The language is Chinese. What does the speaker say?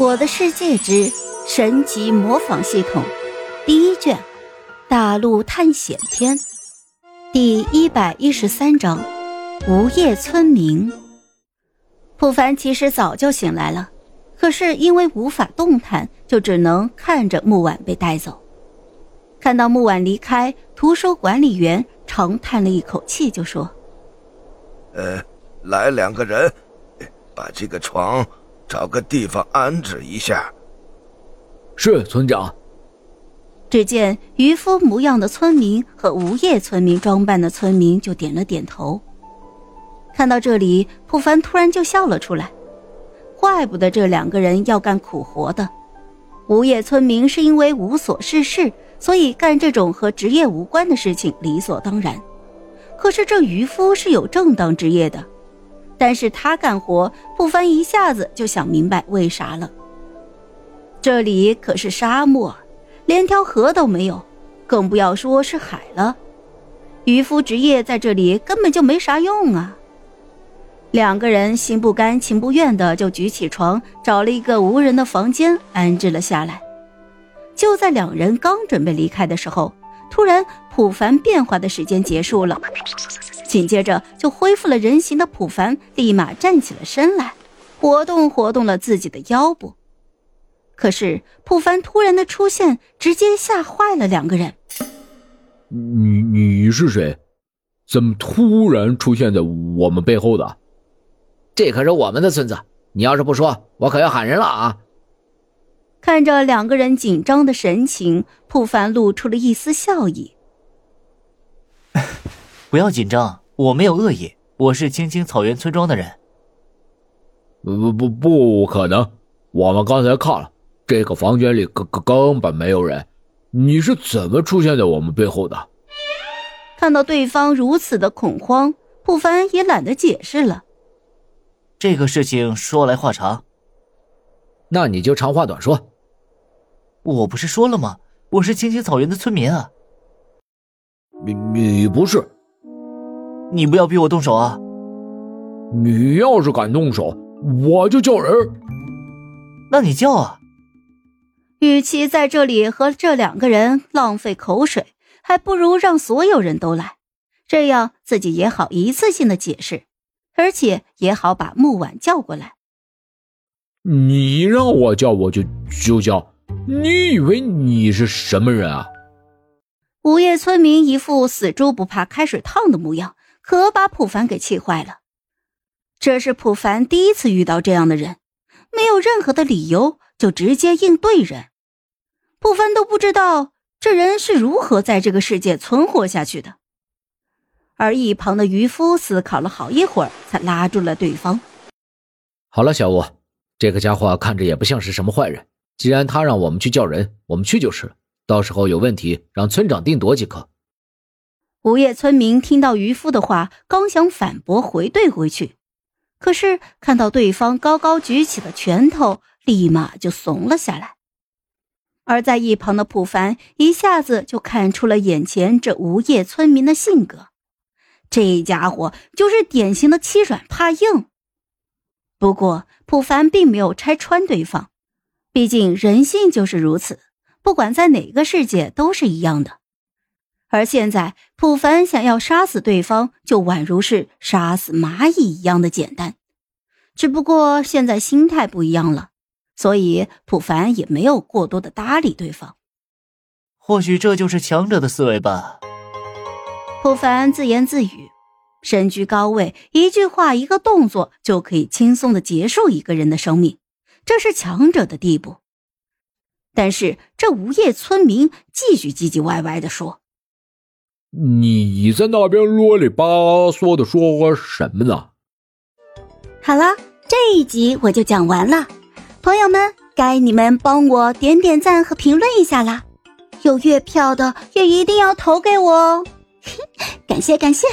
我的世界之神级模仿系统第一卷大陆探险篇第一百一十三章无业村民。普凡其实早就醒来了，可是因为无法动弹，就只能看着木婉被带走。看到木婉离开，图书管理员长叹了一口气，就说：“呃，来两个人，把这个床。”找个地方安置一下。是村长。只见渔夫模样的村民和无业村民装扮的村民就点了点头。看到这里，普凡突然就笑了出来。怪不得这两个人要干苦活的。无业村民是因为无所事事，所以干这种和职业无关的事情理所当然。可是这渔夫是有正当职业的。但是他干活，不凡一下子就想明白为啥了。这里可是沙漠，连条河都没有，更不要说是海了。渔夫职业在这里根本就没啥用啊！两个人心不甘情不愿的就举起床，找了一个无人的房间安置了下来。就在两人刚准备离开的时候，突然普凡变化的时间结束了。紧接着就恢复了人形的普凡，立马站起了身来，活动活动了自己的腰部。可是普凡突然的出现，直接吓坏了两个人。你你是谁？怎么突然出现在我们背后的？这可是我们的村子，你要是不说，我可要喊人了啊！看着两个人紧张的神情，普凡露出了一丝笑意。不要紧张。我没有恶意，我是青青草原村庄的人。不不不，不可能！我们刚才看了，这个房间里根根根本没有人。你是怎么出现在我们背后的？看到对方如此的恐慌，不凡也懒得解释了。这个事情说来话长，那你就长话短说。我不是说了吗？我是青青草原的村民啊。你你不是？你不要逼我动手啊！你要是敢动手，我就叫人。那你叫啊！与其在这里和这两个人浪费口水，还不如让所有人都来，这样自己也好一次性的解释，而且也好把木婉叫过来。你让我叫我就就叫，你以为你是什么人啊？午夜村民一副死猪不怕开水烫的模样。可把普凡给气坏了。这是普凡第一次遇到这样的人，没有任何的理由就直接应对人。普凡都不知道这人是如何在这个世界存活下去的。而一旁的渔夫思考了好一会儿，才拉住了对方。好了，小吴，这个家伙看着也不像是什么坏人。既然他让我们去叫人，我们去就是了。到时候有问题，让村长定夺即可。无业村民听到渔夫的话，刚想反驳回怼回去，可是看到对方高高举起的拳头，立马就怂了下来。而在一旁的普凡一下子就看出了眼前这无业村民的性格，这家伙就是典型的欺软怕硬。不过普凡并没有拆穿对方，毕竟人性就是如此，不管在哪个世界都是一样的。而现在，普凡想要杀死对方，就宛如是杀死蚂蚁一样的简单。只不过现在心态不一样了，所以普凡也没有过多的搭理对方。或许这就是强者的思维吧。普凡自言自语，身居高位，一句话、一个动作就可以轻松的结束一个人的生命，这是强者的地步。但是这无业村民继续唧唧歪歪的说。你在那边啰里吧嗦的说什么呢？好了，这一集我就讲完了，朋友们，该你们帮我点点赞和评论一下啦！有月票的也一定要投给我哦，感 谢感谢。